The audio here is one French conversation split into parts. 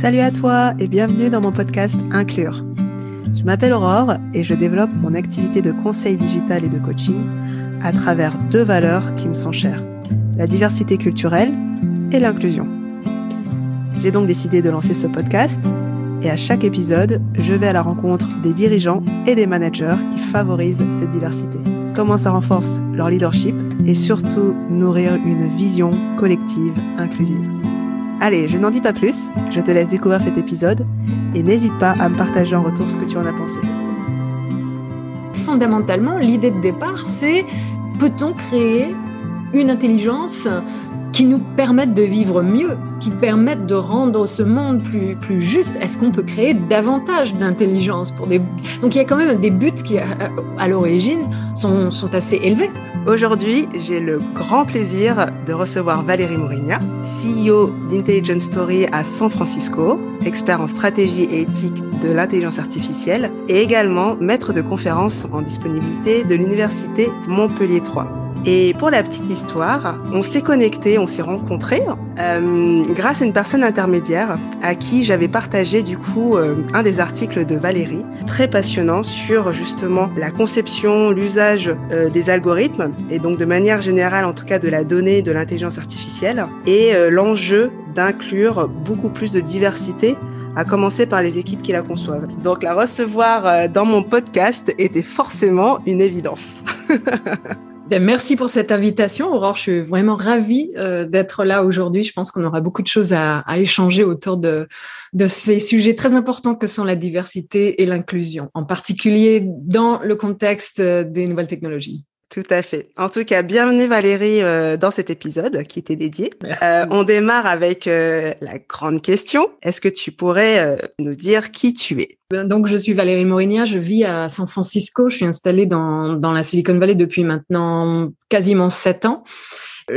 Salut à toi et bienvenue dans mon podcast Inclure. Je m'appelle Aurore et je développe mon activité de conseil digital et de coaching à travers deux valeurs qui me sont chères, la diversité culturelle et l'inclusion. J'ai donc décidé de lancer ce podcast et à chaque épisode, je vais à la rencontre des dirigeants et des managers qui favorisent cette diversité. Comment ça renforce leur leadership et surtout nourrir une vision collective inclusive. Allez, je n'en dis pas plus, je te laisse découvrir cet épisode et n'hésite pas à me partager en retour ce que tu en as pensé. Fondamentalement, l'idée de départ, c'est peut-on créer une intelligence qui nous permettent de vivre mieux, qui permettent de rendre ce monde plus, plus juste Est-ce qu'on peut créer davantage d'intelligence pour des... Donc il y a quand même des buts qui, à, l'origine, sont, sont, assez élevés. Aujourd'hui, j'ai le grand plaisir de recevoir Valérie Mourigna, CEO d'Intelligence Story à San Francisco, expert en stratégie et éthique de l'intelligence artificielle et également maître de conférences en disponibilité de l'Université Montpellier 3. Et pour la petite histoire, on s'est connecté, on s'est rencontrés euh, grâce à une personne intermédiaire à qui j'avais partagé du coup euh, un des articles de Valérie, très passionnant sur justement la conception, l'usage euh, des algorithmes et donc de manière générale en tout cas de la donnée, de l'intelligence artificielle et euh, l'enjeu d'inclure beaucoup plus de diversité à commencer par les équipes qui la conçoivent. Donc la recevoir euh, dans mon podcast était forcément une évidence. Ben, merci pour cette invitation, Aurore. Je suis vraiment ravie euh, d'être là aujourd'hui. Je pense qu'on aura beaucoup de choses à, échanger autour de, de ces sujets très importants que sont la diversité et l'inclusion, en particulier dans le contexte des nouvelles technologies. Tout à fait. En tout cas, bienvenue Valérie euh, dans cet épisode qui était dédié. Euh, on démarre avec euh, la grande question. Est-ce que tu pourrais nous dire qui tu es? Donc, je suis Valérie Morinia, je vis à San Francisco. Je suis installée dans, dans la Silicon Valley depuis maintenant quasiment sept ans.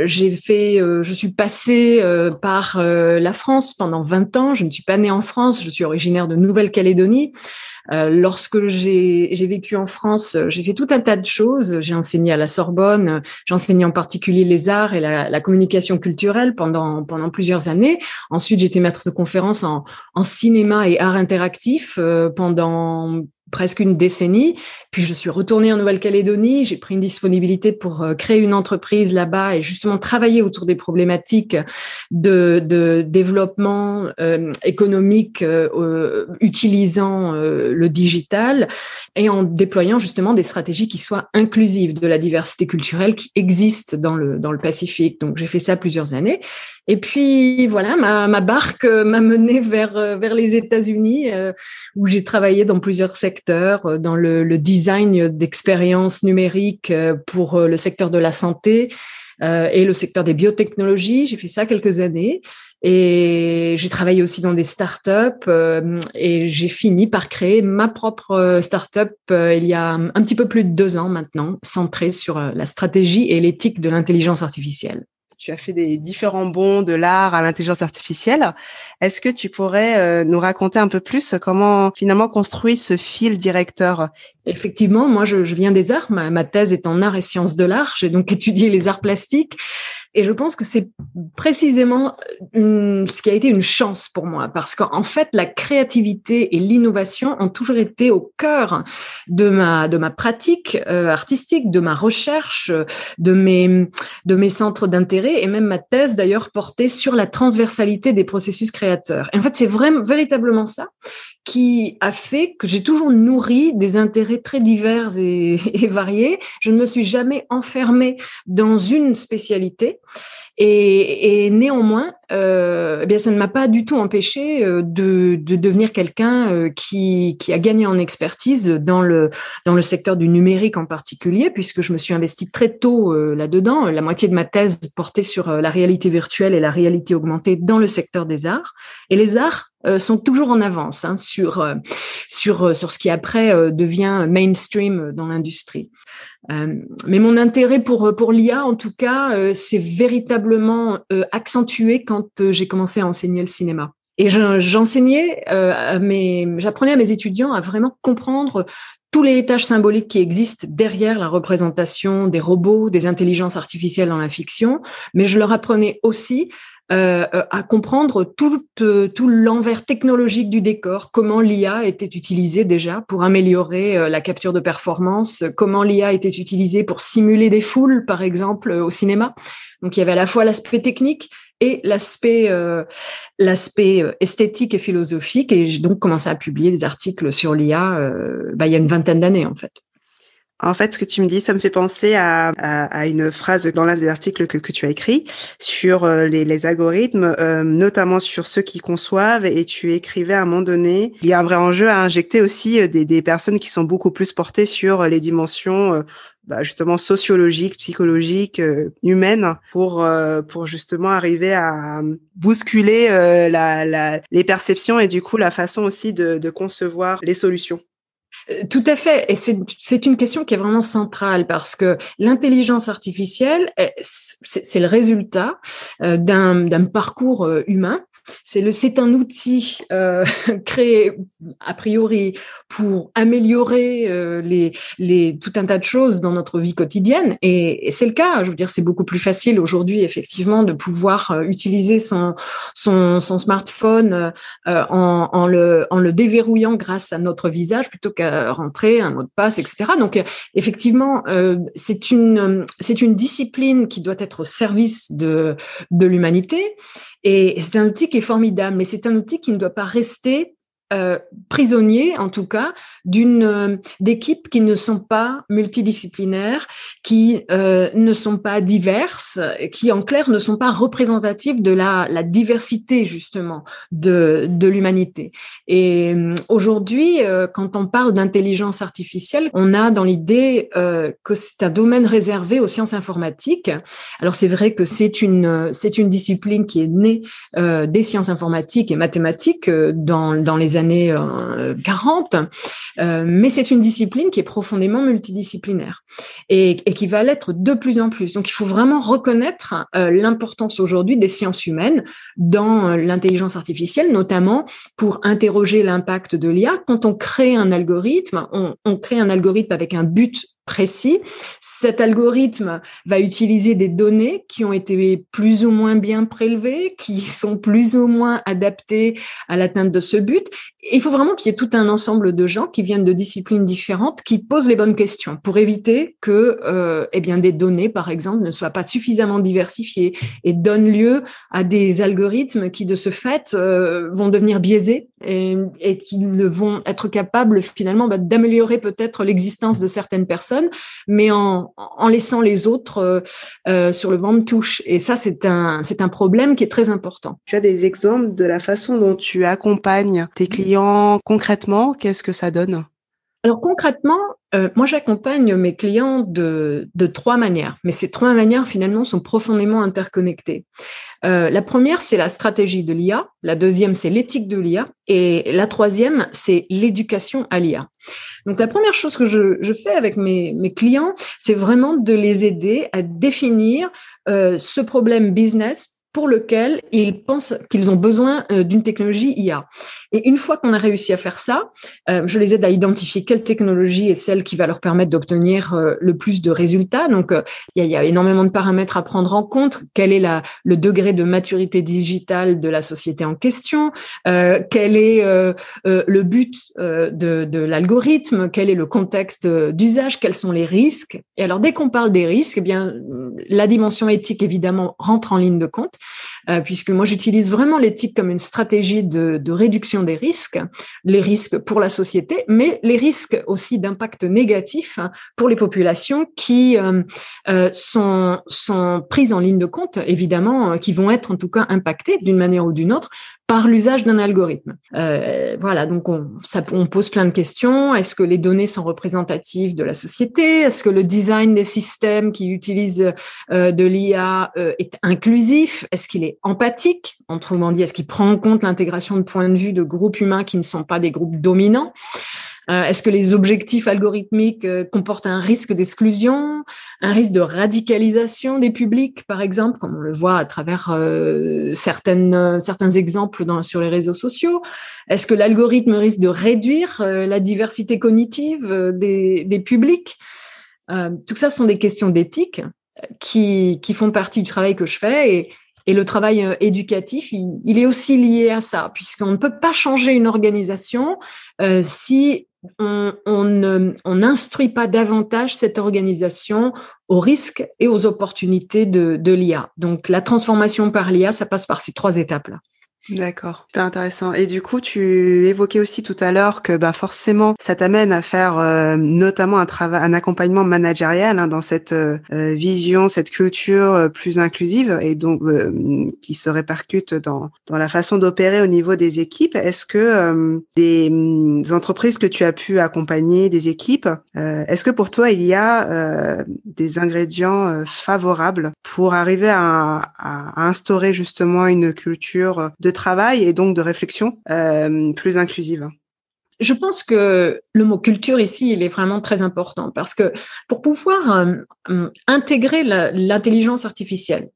J'ai fait, je suis passée par la France pendant 20 ans. Je ne suis pas née en France, je suis originaire de Nouvelle-Calédonie. Euh, lorsque j'ai vécu en France, j'ai fait tout un tas de choses. J'ai enseigné à la Sorbonne, j'ai enseigné en particulier les arts et la, la, communication culturelle pendant pendant plusieurs années. Ensuite, j'étais maître de conférence en, en cinéma et art interactif euh, pendant presque une décennie. Puis je suis retournée en Nouvelle-Calédonie, j'ai pris une disponibilité pour euh, créer une entreprise là-bas et justement travailler autour des problématiques de, de développement euh, économique euh, utilisant le digital et en déployant justement des stratégies qui soient inclusives de la diversité culturelle qui existe dans le, dans le Pacifique. Donc j'ai fait ça plusieurs années. Et puis voilà, ma, ma barque m'a menée vers, vers les États-Unis où j'ai travaillé dans plusieurs secteurs euh, dans le, design d'expériences numériques euh, pour euh, le secteur de la santé et le secteur des biotechnologies. J'ai fait ça quelques années et j'ai travaillé aussi dans des startups et j'ai fini par créer ma propre startup il y a un petit peu plus de deux ans maintenant, centrée sur la stratégie et l'éthique de l'intelligence artificielle tu as fait des différents bons de l'art à l'intelligence artificielle. Est-ce que tu pourrais euh, nous raconter un peu plus comment finalement construit ce fil directeur Effectivement, moi je, viens des arts. Ma, ma, thèse est en art et sciences de l'art. J'ai donc étudié les arts plastiques et je pense que c'est précisément une, ce qui a été une chance pour moi, parce qu'en fait, la créativité et l'innovation ont toujours été au cœur de ma de ma pratique euh, artistique, de ma recherche, de mes de mes centres d'intérêt, et même ma thèse d'ailleurs portait sur la transversalité des processus créateurs. Et en fait, c'est vraiment véritablement ça qui a fait que j'ai toujours nourri des intérêts très divers et, variés. Je ne me suis jamais enfermée dans une spécialité. Et, et néanmoins, euh, eh bien, ça ne m'a pas du tout empêché euh, de, de devenir quelqu'un euh, qui, qui a gagné en expertise dans le dans le secteur du numérique en particulier, puisque je me suis investie très tôt euh, là-dedans. La moitié de ma thèse portait sur la réalité virtuelle et la réalité augmentée dans le secteur des arts. Et les arts sont toujours en avance hein, sur sur sur ce qui après devient mainstream dans l'industrie. Euh, mais mon intérêt pour pour l'IA, en tout cas, euh, s'est véritablement euh, accentué quand j'ai commencé à enseigner le cinéma. Et j'enseignais, euh, j'apprenais à mes étudiants à vraiment comprendre tous les tâches symboliques qui existent derrière la représentation des robots, des intelligences artificielles dans la fiction, mais je leur apprenais aussi euh, à comprendre tout, euh, tout l'envers technologique du décor, comment l'IA était utilisée déjà pour améliorer euh, la capture de performance, comment l'IA était utilisée pour simuler des foules, par exemple, au cinéma. Donc il y avait à la fois l'aspect technique et l'aspect l'aspect esthétique et philosophique. Et j'ai donc commencé à publier des articles sur l'IA bah, il y a une vingtaine d'années en fait. En fait, ce que tu me dis, ça me fait penser à, à, une phrase dans l'un des articles que, que, tu as écrit sur euh, les, les, algorithmes, euh, notamment sur ceux qui conçoivent. Et tu écrivais à un moment donné, il y a un vrai enjeu à injecter aussi euh, des, des personnes qui sont beaucoup plus portées sur les dimensions bah, justement sociologiques, psychologiques, humaines, pour pour justement arriver à bousculer la, la, les perceptions et du coup la façon aussi de, de concevoir les solutions. Euh, tout à fait. Et c'est une question qui est vraiment centrale parce que l'intelligence artificielle, c'est le résultat euh, d'un parcours euh, humain. C'est un outil créé a priori pour améliorer les, les, tout un tas de choses dans notre vie quotidienne. Et, c'est le cas. Je veux dire, c'est beaucoup plus facile aujourd'hui, effectivement, de pouvoir utiliser son, son, son smartphone en, en, le, en le déverrouillant grâce à notre visage plutôt qu'à rentrer un mot de passe, etc. Donc effectivement, euh, c'est une c'est une discipline qui doit être au service de de l'humanité et c'est un outil qui est formidable, mais c'est un outil qui ne doit pas rester euh, prisonniers, en tout cas, d'une euh, d'équipes qui ne sont pas multidisciplinaires, qui euh, ne sont pas diverses, qui en clair ne sont pas représentatives de la, la diversité justement de, de l'humanité. Et aujourd'hui, quand on parle d'intelligence artificielle, on a dans l'idée que c'est un domaine réservé aux sciences informatiques. Alors c'est vrai que c'est une c'est une discipline qui est née des sciences informatiques et mathématiques dans dans les années 40, euh, euh, mais c'est une discipline qui est profondément multidisciplinaire et, qui va l'être de plus en plus. Donc il faut vraiment reconnaître euh, l'importance aujourd'hui des sciences humaines dans l'intelligence artificielle, notamment pour interroger l'impact de l'IA. Quand on crée un algorithme, on, on crée un algorithme avec un but précis. Cet algorithme va utiliser des données qui ont été plus ou moins bien prélevées, qui sont plus ou moins adaptées à l'atteinte de ce but. Il faut vraiment qu'il y ait tout un ensemble de gens qui viennent de disciplines différentes, qui posent les bonnes questions pour éviter que, euh, eh bien, des données, par exemple, ne soient pas suffisamment diversifiées et donnent lieu à des algorithmes qui, de ce fait, euh, vont devenir biaisés et, et qui ne vont être capables finalement bah, d'améliorer peut-être l'existence de certaines personnes, mais en, en laissant les autres euh, euh sur le banc de touche. Et ça, c'est un, c'est un problème qui est très important. Tu as des exemples de la façon dont tu accompagnes tes clients concrètement Qu'est-ce que ça donne? Alors concrètement, euh, moi j'accompagne mes clients de, trois manières, mais ces trois manières finalement sont profondément interconnectées. Euh, la première, c'est la stratégie de l'IA. La deuxième, c'est l'éthique de l'IA. Et la troisième, c'est l'éducation à l'IA. Donc la première chose que je, fais avec mes, mes clients, c'est vraiment de les aider à définir euh, ce problème business pour lequel ils pensent qu'ils ont besoin euh, d'une technologie IA. Et une fois qu'on a réussi à faire ça, euh, je les aide à identifier quelle technologie est celle qui va leur permettre d'obtenir euh, le plus de résultats. Donc, il y, a, énormément de paramètres à prendre en compte. Quel est la, le degré de maturité digitale de la société en question? Quel est le but de, de l'algorithme? Quel est le contexte d'usage? Quels sont les risques? Et alors, dès qu'on parle des risques, eh bien, la dimension éthique évidemment rentre en ligne de compte. Euh, puisque moi j'utilise vraiment l'éthique comme une stratégie de, réduction des risques, les risques pour la société, mais les risques aussi d'impact négatif pour les populations qui euh, euh, sont, sont prises en ligne de compte, évidemment, qui vont être en tout cas impactées d'une manière ou d'une autre par l'usage d'un algorithme. Euh, voilà, donc on, ça, on pose plein de questions. Est-ce que les données sont représentatives de la société? Est-ce que le design des systèmes qui utilisent euh, de l'IA euh, est inclusif? Est-ce qu'il est empathique? Autrement dit, est-ce qu'il prend en compte l'intégration de points de vue de groupes humains qui ne sont pas des groupes dominants? Est-ce que les objectifs algorithmiques comportent un risque d'exclusion, un risque de radicalisation des publics, par exemple, comme on le voit à travers certaines, certains exemples dans, sur les réseaux sociaux? Est-ce que l'algorithme risque de réduire la diversité cognitive des, des publics? Tout ça sont des questions d'éthique qui, qui font partie du travail que je fais et, et le travail euh, éducatif, il, est aussi lié à ça, puisqu'on ne peut pas changer une organisation euh, si on, on n'instruit pas davantage cette organisation aux risques et aux opportunités de, de l'IA. Donc la transformation par l'IA, ça passe par ces trois étapes-là. D'accord, super intéressant. Et du coup, tu évoquais aussi tout à l'heure que bah forcément, ça t'amène à faire euh, notamment un travail, un accompagnement managérial hein, dans cette euh, vision, cette culture euh, plus inclusive et donc qui se répercute dans dans la façon d'opérer au niveau des équipes. Est-ce que des, des, entreprises que tu as pu accompagner, des équipes, est-ce que pour toi il y a des ingrédients favorables pour arriver à, à instaurer justement une culture de travail et donc de réflexion euh, plus inclusive. Je pense que le mot culture ici, il est vraiment très important parce que pour pouvoir euh, intégrer l'intelligence artificielle,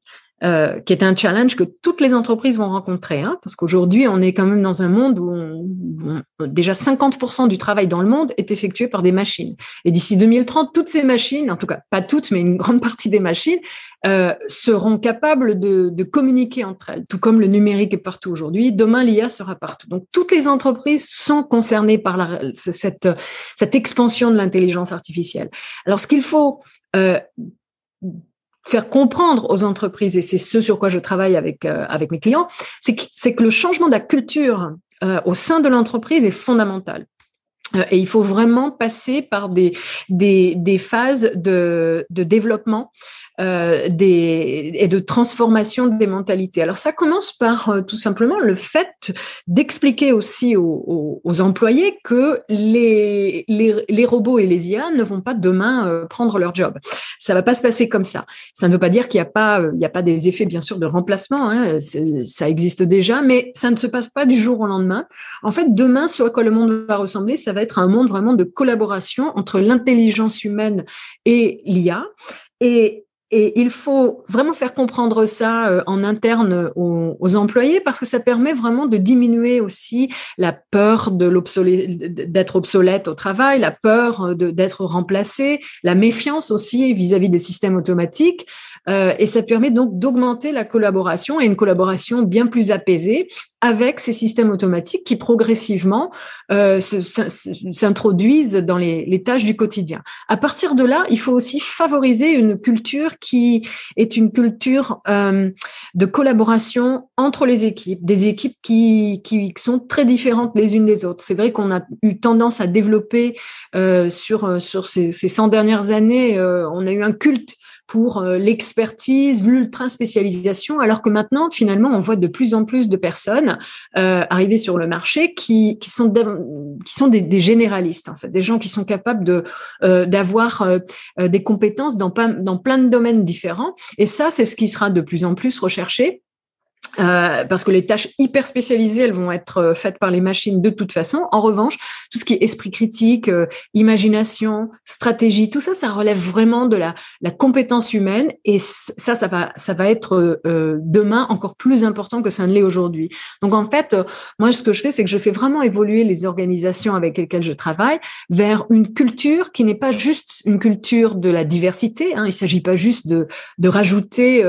euh, qui est un challenge que toutes les entreprises vont rencontrer, hein, parce qu'aujourd'hui, on est quand même dans un monde où, déjà 50% du travail dans le monde est effectué par des machines. Et d'ici 2030, toutes ces machines, en tout cas pas toutes, mais une grande partie des machines, euh, seront capables de, de, communiquer entre elles. Tout comme le numérique est partout aujourd'hui, demain l'IA sera partout. Donc toutes les entreprises sont concernées par la, cette, cette expansion de l'intelligence artificielle. Alors ce qu'il faut euh, faire comprendre aux entreprises, et c'est ce sur quoi je travaille avec, euh, avec mes clients, c'est que, que le changement de la culture euh, au sein de l'entreprise est fondamental. Euh, et il faut vraiment passer par des, des, des phases de, de développement euh, des, et de transformation des mentalités. Alors ça commence par euh, tout simplement le fait d'expliquer aussi aux, aux, employés que les, les, les, robots et les IA ne vont pas demain euh, prendre leur job. Ça va pas se passer comme ça. Ça ne veut pas dire qu'il n'y a pas il y a pas des effets bien sûr de remplacement. Hein, ça existe déjà, mais ça ne se passe pas du jour au lendemain. En fait, demain, sur quoi le monde va ressembler, ça va être un monde vraiment de collaboration entre l'intelligence humaine et l'IA. Et et il faut vraiment faire comprendre ça euh, en interne aux, employés parce que ça permet vraiment de diminuer aussi la peur d'être obsolète au travail, la peur d'être remplacé, la méfiance aussi vis-à-vis des systèmes automatiques. Euh, et ça permet donc d'augmenter la collaboration et une collaboration bien plus apaisée avec ces systèmes automatiques qui progressivement euh, s'introduisent dans les, tâches du quotidien. À partir de là, il faut aussi favoriser une culture qui est une culture euh, de collaboration entre les équipes, des équipes qui, qui sont très différentes les unes des autres. C'est vrai qu'on a eu tendance à développer sur sur ces, ces 100 dernières années, on a eu un culte pour euh, l'expertise, l'ultra spécialisation, alors que maintenant, finalement, on voit de plus en plus de personnes euh, arriver sur le marché qui, sont, qui sont des, des, généralistes, en fait, des gens qui sont capables de euh, d'avoir euh, des compétences dans, dans plein de domaines différents. Et ça, c'est ce qui sera de plus en plus recherché. Euh, parce que les tâches hyper spécialisées, elles vont être euh, faites par les machines de toute façon. En revanche, tout ce qui est esprit critique, euh, imagination, stratégie, tout ça, ça relève vraiment de la, la compétence humaine. Et ça, ça va, ça va être demain encore plus important que ça ne l'est aujourd'hui. Donc en fait, moi, ce que je fais, c'est que je fais vraiment évoluer les organisations avec lesquelles je travaille vers une culture qui n'est pas juste une culture de la diversité. Hein. Il s'agit pas juste de, de rajouter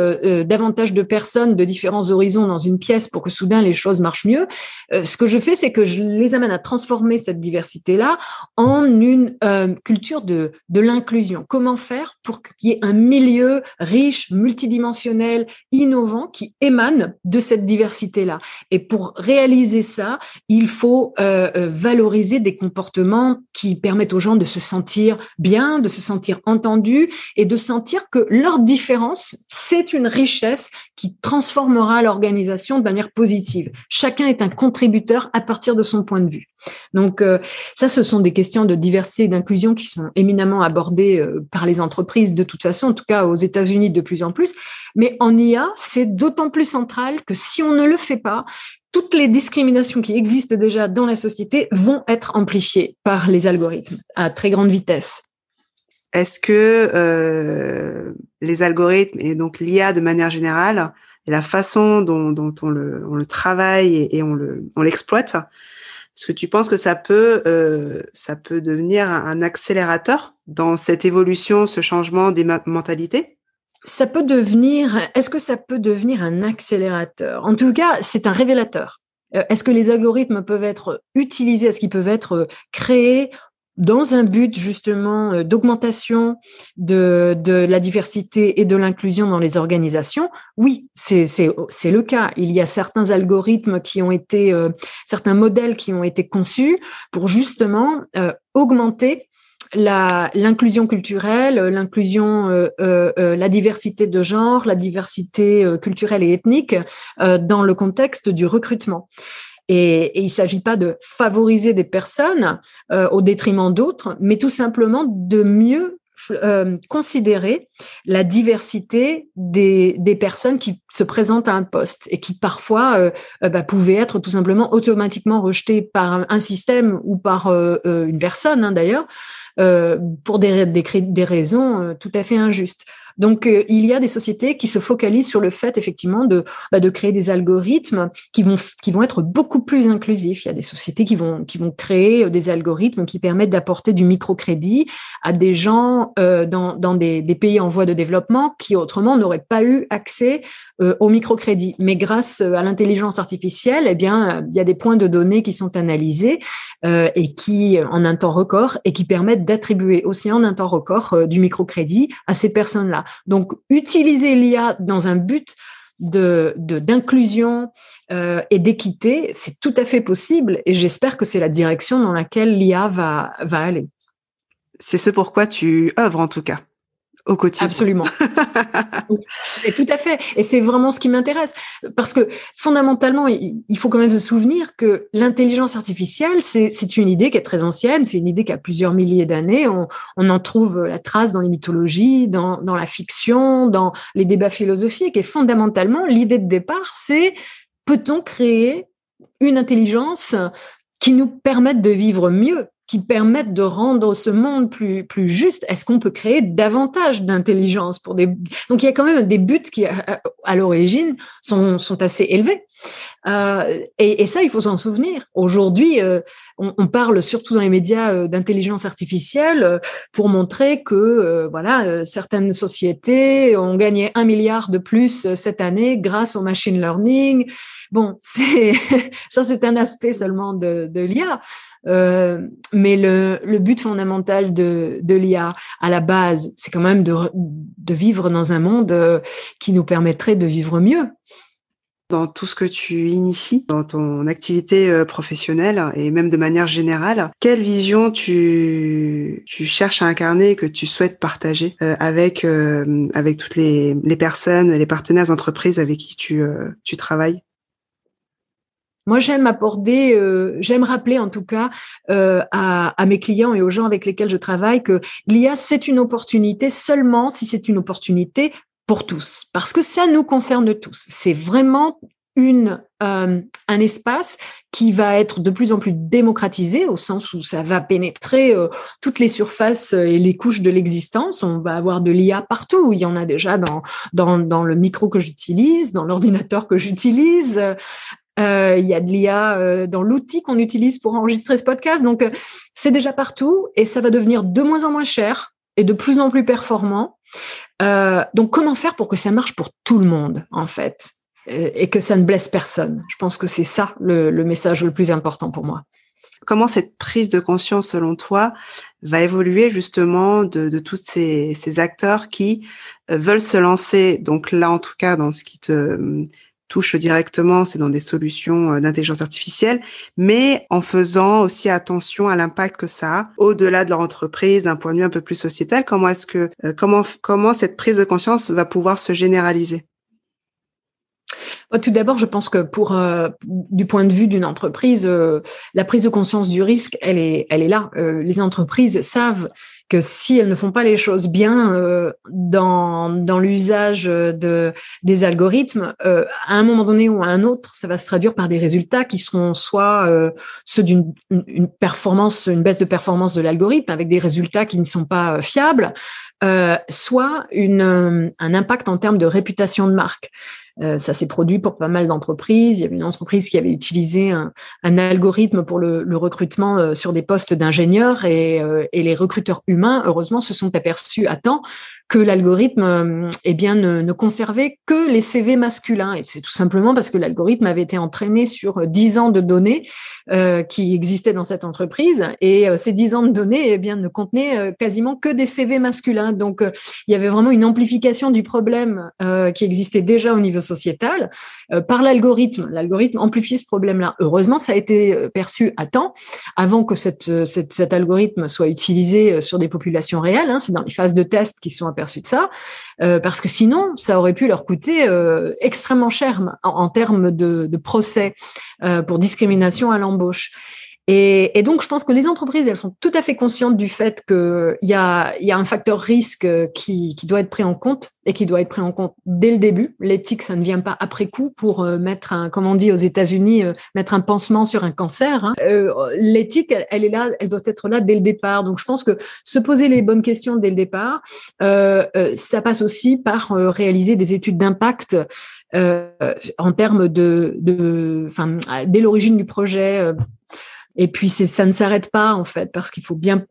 davantage de personnes de différents horizons dans une pièce pour que soudain les choses marchent mieux. Euh, ce que je fais, c'est que je les amène à transformer cette diversité-là en une euh, culture de, de l'inclusion. Comment faire pour qu'il y ait un milieu riche, multidimensionnel, innovant qui émane de cette diversité-là? Et pour réaliser ça, il faut euh, valoriser des comportements qui permettent aux gens de se sentir bien, de se sentir entendus et de sentir que leur différence, c'est une richesse qui transformera leur l'organisation de manière positive. Chacun est un contributeur à partir de son point de vue. Donc euh, ça, ce sont des questions de diversité et d'inclusion qui sont éminemment abordées euh, par les entreprises de toute façon, en tout cas aux États-Unis de plus en plus. Mais en IA, c'est d'autant plus central que si on ne le fait pas, toutes les discriminations qui existent déjà dans la société vont être amplifiées par les algorithmes à très grande vitesse. Est-ce que euh, les algorithmes et donc l'IA de manière générale et la façon dont, on, le, travaille et, on l'exploite, est-ce que tu penses que ça peut euh, ça peut devenir un accélérateur dans cette évolution, ce changement des mentalités? Ça peut devenir, est-ce que ça peut devenir un accélérateur? En tout cas, c'est un révélateur. Euh, est-ce que les algorithmes peuvent être utilisés? Est-ce qu'ils peuvent être euh, créés? Dans un but justement euh, d'augmentation de, de la diversité et de l'inclusion dans les organisations, oui, c'est le cas. Il y a certains algorithmes qui ont été, certains modèles qui ont été conçus pour justement augmenter l'inclusion culturelle, l'inclusion, euh, euh, euh, la diversité de genre, la diversité culturelle et ethnique dans le contexte du recrutement. Et, il ne s'agit pas de favoriser des personnes au détriment d'autres, mais tout simplement de mieux considérer la diversité des, personnes qui se présentent à un poste et qui parfois bah, pouvaient être tout simplement automatiquement rejetées par un système ou par une personne hein, d'ailleurs euh, pour des, des, raisons euh, tout à fait injustes. Donc, euh, il y a des sociétés qui se focalisent sur le fait, effectivement, de, bah, de créer des algorithmes qui vont, qui vont être beaucoup plus inclusifs. Il y a des sociétés qui vont, qui vont créer des algorithmes qui permettent d'apporter du microcrédit à des gens euh, dans, dans des, pays en voie de développement qui autrement n'auraient pas eu accès euh, au microcrédit. Mais grâce à l'intelligence artificielle, eh bien, il y a des points de données qui sont analysés euh, et qui, en un temps record, et qui permettent d'attribuer aussi en un temps record du microcrédit à ces personnes-là. Donc, utiliser l'IA dans un but de d'inclusion euh, et d'équité, c'est tout à fait possible et j'espère que c'est la direction dans laquelle l'IA va va aller. C'est ce pourquoi tu œuvres en tout cas au quotidien. Absolument. et tout à fait. Et c'est vraiment ce qui m'intéresse. Parce que fondamentalement, il faut quand même se souvenir que l'intelligence artificielle, c'est une idée qui est très ancienne, c'est une idée qui a plusieurs milliers d'années. On, on, en trouve la trace dans les mythologies, dans, dans la fiction, dans les débats philosophiques. Et fondamentalement, l'idée de départ, c'est peut-on créer une intelligence qui nous permette de vivre mieux? Qui permettent de rendre ce monde plus plus juste Est-ce qu'on peut créer davantage d'intelligence pour des donc il y a quand même des buts qui à, l'origine sont sont assez élevés euh, et, et, ça il faut s'en souvenir. Aujourd'hui, euh, on, on, parle surtout dans les médias euh, d'intelligence artificielle euh, pour montrer que euh, voilà certaines sociétés ont gagné un milliard de plus cette année grâce au machine learning. Bon, c'est ça c'est un aspect seulement de, de l'IA. Euh, mais le, le, but fondamental de, de l'IA à la base, c'est quand même de, de, vivre dans un monde qui nous permettrait de vivre mieux. Dans tout ce que tu inities dans ton activité euh, professionnelle et même de manière générale, quelle vision tu, tu cherches à incarner que tu souhaites partager avec, avec toutes les, les personnes, les partenaires entreprises avec qui tu, tu travailles? Moi, j'aime apporter, euh, j'aime rappeler en tout cas euh, à, à, mes clients et aux gens avec lesquels je travaille que l'IA, c'est une opportunité seulement si c'est une opportunité pour tous, parce que ça nous concerne tous. C'est vraiment euh, un espace qui va être de plus en plus démocratisé au sens où ça va pénétrer euh, toutes les surfaces et les couches de l'existence. On va avoir de l'IA partout. Il y en a déjà dans, dans, le micro que j'utilise, dans l'ordinateur que j'utilise, euh, il y a de l'IA euh, dans l'outil qu'on utilise pour enregistrer ce podcast. Donc, euh, c'est déjà partout et ça va devenir de moins en moins cher de plus en plus performant. donc, comment faire pour que ça marche pour tout le monde, en fait, et, que ça ne blesse personne? Je pense que c'est ça le, message le plus important pour moi. Comment cette prise de conscience, selon toi, va évoluer justement de, tous ces, ces acteurs qui veulent se lancer, donc là en tout cas dans ce qui te touche directement, c'est dans des solutions euh, d'intelligence artificielle, mais en faisant aussi attention à l'impact que ça a au-delà de leur entreprise, d'un point de vue un peu plus sociétal. Comment est-ce que euh, comment comment cette prise de conscience va pouvoir se généraliser tout d'abord, je pense que pour euh, du point de vue d'une entreprise, la prise de conscience du risque, elle est, elle est là. Les entreprises savent que si elles ne font pas les choses bien dans, dans l'usage de des algorithmes, à un moment donné ou à un autre, ça va se traduire par des résultats qui seront soit ceux d'une une performance, une baisse de performance de l'algorithme avec des résultats qui ne sont pas fiables, soit une, un impact en termes de réputation de marque. Euh, ça s'est produit pour pas mal d'entreprises. Il y avait une entreprise qui avait utilisé un, algorithme pour le, recrutement euh, sur des postes d'ingénieurs et, euh, et, les recruteurs humains, heureusement, se sont aperçus à temps que l'algorithme euh, eh bien ne, ne, conservait que les CV masculins. Et c'est tout simplement parce que l'algorithme avait été entraîné sur dix ans de données euh, qui existaient dans cette entreprise. Et euh, ces dix ans de données eh bien ne contenaient euh, quasiment que des CV masculins. Donc il y avait vraiment une amplification du problème qui existait déjà au niveau sociétal par l'algorithme. L'algorithme amplifie ce problème-là. Heureusement ça a été perçu à temps avant que cette, cette cet algorithme soit utilisé sur des populations réelles hein, c'est dans les phases de test qui sont de ça, euh, parce que sinon, ça aurait pu leur coûter euh, extrêmement cher en, termes de, procès euh, pour discrimination à l'embauche. Et, et, donc, je pense que les entreprises, elles sont tout à fait conscientes du fait qu'il y a, y a un facteur risque qui, qui doit être pris en compte et qui doit être pris en compte dès le début. L'éthique, ça ne vient pas après coup pour euh, mettre un, comme on dit aux États-Unis, euh, mettre un pansement sur un cancer. Hein. Euh, L'éthique, elle, est là, elle doit être là dès le départ. Donc, je pense que se poser les bonnes questions dès le départ, euh, ça passe aussi par réaliser des études d'impact en termes de, de, enfin, dès l'origine du projet et puis ça ne s'arrête pas en fait parce qu'il faut bien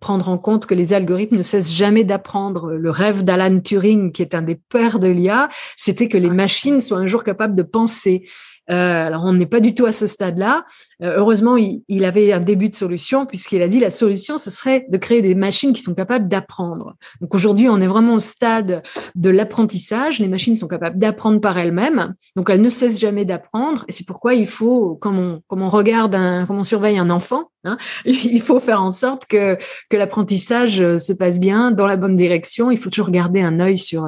prendre en compte que les algorithmes ne cessent jamais d'apprendre. Le rêve d'Alan Turing, qui est un des pères de l'IA, c'était que les machines soient un jour capables de penser. Euh, alors on n'est pas du tout à ce stade-là. Euh, heureusement, il, avait un début de solution puisqu'il a dit la solution ce serait de créer des machines qui sont capables d'apprendre. Donc aujourd'hui, on est vraiment au stade de l'apprentissage. Les machines sont capables d'apprendre par elles-mêmes, donc elles ne cessent jamais d'apprendre. Et c'est pourquoi il faut, comme on, regarde, un, comme on surveille un enfant, hein, il faut faire en sorte que l'apprentissage euh, se passe bien dans la bonne direction. Il faut toujours garder un œil sur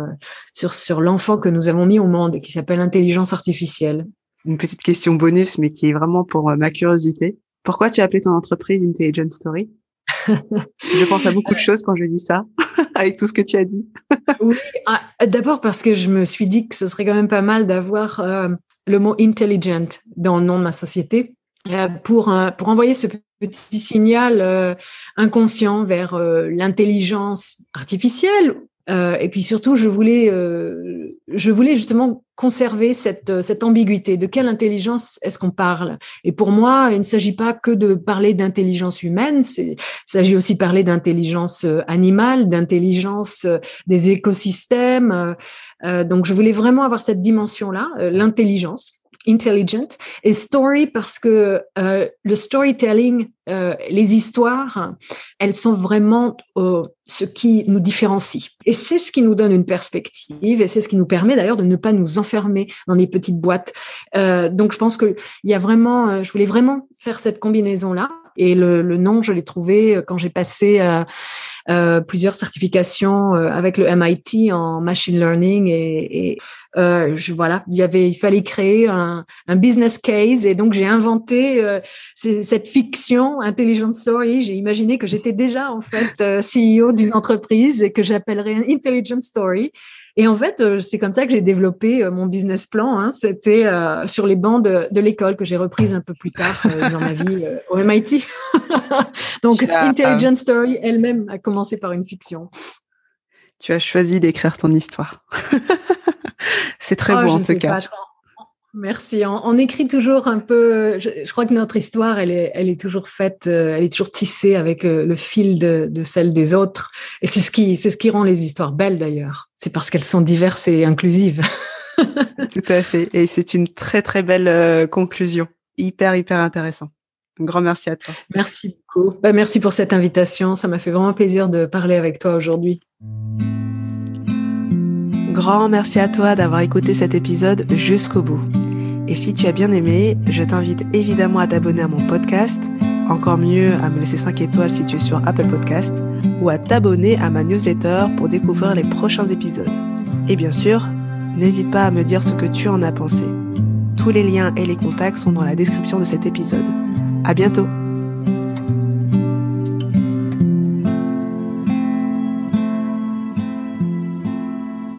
sur sur l'enfant que nous avons mis au monde qui s'appelle intelligence artificielle une petite question bonus, mais qui est vraiment pour euh, ma curiosité. Pourquoi tu as appelé ton entreprise Intelligent Story? Je pense à beaucoup de choses quand je dis ça, avec tout ce que tu as dit. oui, ah, d'abord parce que je me suis dit que ce serait quand même pas mal d'avoir euh, le mot intelligent dans le nom de ma société euh, pour pour envoyer ce petit signal inconscient vers l'intelligence artificielle euh, et puis surtout, je voulais, euh, je voulais justement conserver cette, euh, cette ambiguïté. De quelle intelligence est-ce qu'on parle? Et pour moi, il ne s'agit pas que de parler d'intelligence humaine. Il s'agit aussi de parler d'intelligence animale, d'intelligence des écosystèmes. donc, je voulais vraiment avoir cette dimension-là, l'intelligence intelligent et story parce que euh, le storytelling, euh, les histoires, elles sont vraiment euh, ce qui nous différencie. Et c'est ce qui nous donne une perspective et c'est ce qui nous permet d'ailleurs de ne pas nous enfermer dans des petites boîtes. Euh, donc je pense que il y a vraiment, je voulais vraiment faire cette combinaison là. Et le, le nom, je l'ai trouvé quand j'ai passé euh, plusieurs certifications euh, avec le MIT en machine learning et, et euh, je, voilà, il y avait, il fallait créer un, un business case et donc j'ai inventé euh, cette fiction intelligent story. J'ai imaginé que j'étais déjà en fait CEO d'une entreprise et que j'appellerais un intelligent story et en fait, euh, c'est comme ça que j'ai développé euh, mon business plan. Hein. C'était euh, sur les bancs de, de l'école que j'ai reprise un peu plus tard dans ma vie au MIT. Donc, Intelligent Story elle-même a commencé par une fiction. Tu as choisi d'écrire ton histoire. c'est très oh, beau en tout cas. Merci. On, écrit toujours un peu. Je, crois que notre histoire, elle est, elle est toujours faite, euh, elle est toujours tissée avec le, fil de, de, celle des autres. Et c'est ce qui, c'est ce qui rend les histoires belles d'ailleurs. C'est parce qu'elles sont diverses et inclusives. Tout à fait. Et c'est une très très belle euh, conclusion. Hyper hyper intéressant. Un grand merci à toi. Merci beaucoup. Bah, merci pour cette invitation. Ça m'a fait vraiment plaisir de parler avec toi aujourd'hui. Grand merci à toi d'avoir écouté cet épisode jusqu'au bout. Et si tu as bien aimé, je t'invite évidemment à t'abonner à mon podcast, encore mieux à me laisser 5 étoiles si tu es sur Apple Podcast, ou à t'abonner à ma newsletter pour découvrir les prochains épisodes. Et bien sûr, n'hésite pas à me dire ce que tu en as pensé. Tous les liens et les contacts sont dans la description de cet épisode. À bientôt!